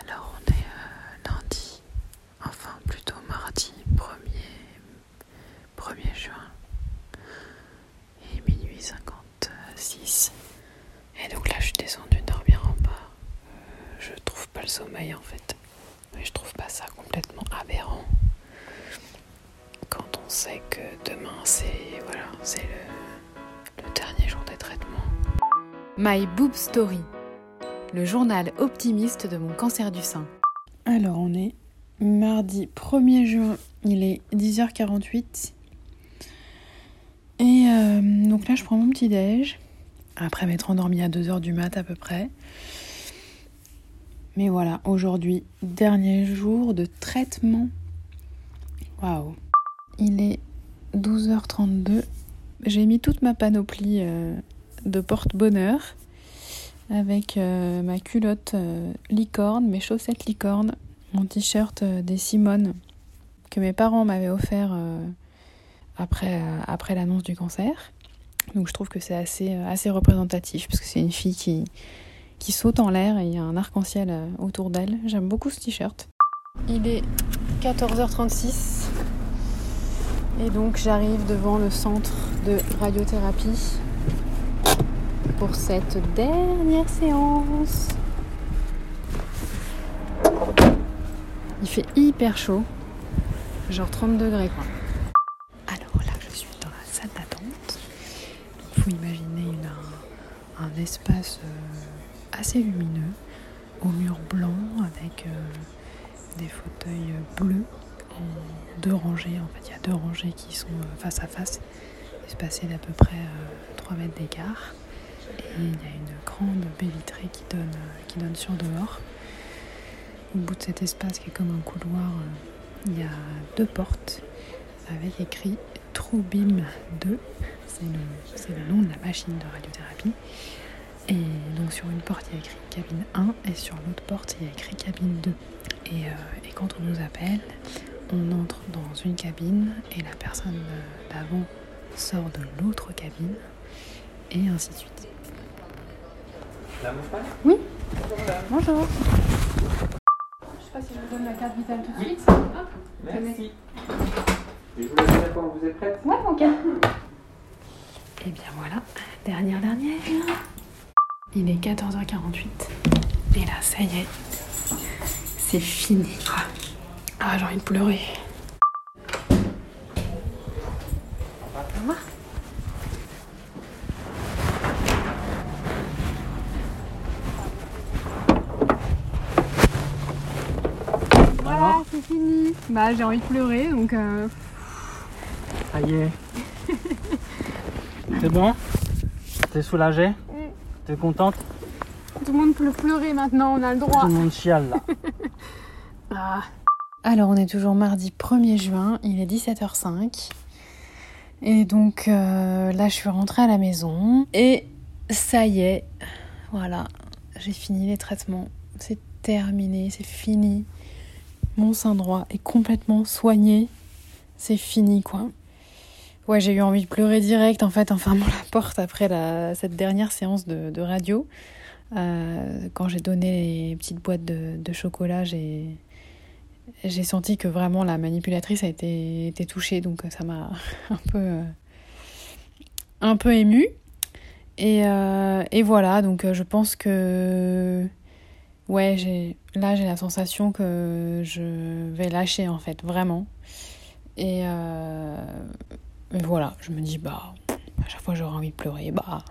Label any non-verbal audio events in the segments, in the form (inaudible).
Alors on est euh, lundi, enfin plutôt mardi 1er, 1er juin et minuit 56. Et donc là je suis descendue dormir en bas. Euh, je trouve pas le sommeil en fait. Mais je trouve pas ça complètement aberrant. Quand on sait que demain c'est voilà, c'est le, le dernier jour des traitements. My Boob Story, le journal optimiste de mon cancer du sein. Alors on est mardi 1er juin, il est 10h48. Et euh, donc là je prends mon petit déj, après m'être endormie à 2h du mat à peu près. Mais voilà, aujourd'hui, dernier jour de traitement. Waouh. Il est 12h32. J'ai mis toute ma panoplie euh, de porte-bonheur avec euh, ma culotte euh, licorne, mes chaussettes licorne, mon t-shirt euh, des Simone que mes parents m'avaient offert après, après l'annonce du cancer. Donc je trouve que c'est assez, assez représentatif parce que c'est une fille qui, qui saute en l'air et il y a un arc-en-ciel autour d'elle. J'aime beaucoup ce t-shirt. Il est 14h36 et donc j'arrive devant le centre de radiothérapie pour cette dernière séance. Il fait hyper chaud, genre 30 degrés quoi. Alors là, je suis dans la salle d'attente. Il faut imaginer une- un, espace euh, assez lumineux, au mur blanc avec euh, des fauteuils bleus en deux rangées. En fait, il y a deux rangées qui sont euh, face à face, espacées d'à peu près euh, 3 mètres d'écart. Et il y a une grande baie vitrée qui donne, euh, qui donne sur dehors. Au bout de cet espace qui est comme un couloir, euh, il y a deux portes avec écrit Troubim 2. C'est le, nom de la machine de radiothérapie. Et donc sur une porte, il y a écrit cabine 1 et sur l'autre porte, il y a écrit cabine 2. Et, euh, et quand on nous appelle, on entre dans une cabine et la personne d'avant sort de l'autre cabine et ainsi de suite. Oui. Bonjour. Je sais pas si je vous donne la carte vitale tout de suite. Hop. Merci. Et je vous laisse quand vous êtes prête. Ouais, ok. Et Eh bien voilà, dernière, dernière. Il est 14h48. Et là, ça y est. C'est fini. Ah, Ah, j'ai envie de pleurer. Au revoir. Voilà, c'est fini. Bah, j'ai envie de pleurer, donc... euh, Ça y est. C'est bon? T'es soulagée? T'es contente? Tout le monde peut pleurer maintenant, on a le droit. Tout le monde chiale là. (laughs) Ah. Alors on est toujours mardi 1er juin, il est 17h05. Et donc euh, là je suis rentrée à la maison et ça y est, voilà, j'ai fini les traitements. C'est terminé, c'est fini. Mon sein droit est complètement soigné. C'est fini quoi. Ouais, j'ai eu envie de pleurer direct en fait en fermant la porte après la, cette dernière séance de, radio. Euh, quand j'ai donné les petites boîtes de, chocolat, j'ai senti que vraiment la manipulatrice a été, touchée, donc ça m'a (laughs) un peu, euh, un peu émue. Et, euh, voilà, donc je pense que ouais, là j'ai la sensation que je vais lâcher en fait, vraiment. Et, euh, voilà, je me dis bah à chaque fois que j'aurai envie de pleurer, bah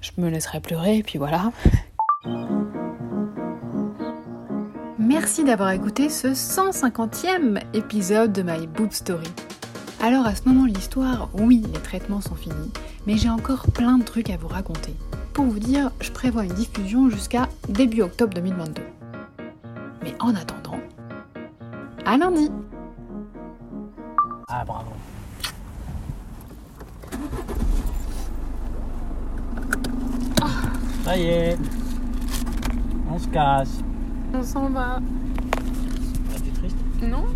je me laisserai pleurer, et puis voilà. Merci d'avoir écouté ce 150e épisode de My Boob Story. Alors à ce moment de l'histoire, oui, les traitements sont finis, mais j'ai encore plein de trucs à vous raconter. Pour vous dire, je prévois une diffusion jusqu'à début octobre 2022. Mais en attendant, à lundi Ah bravo. Ça y est. On se casse. On s'en va. T'es triste? Non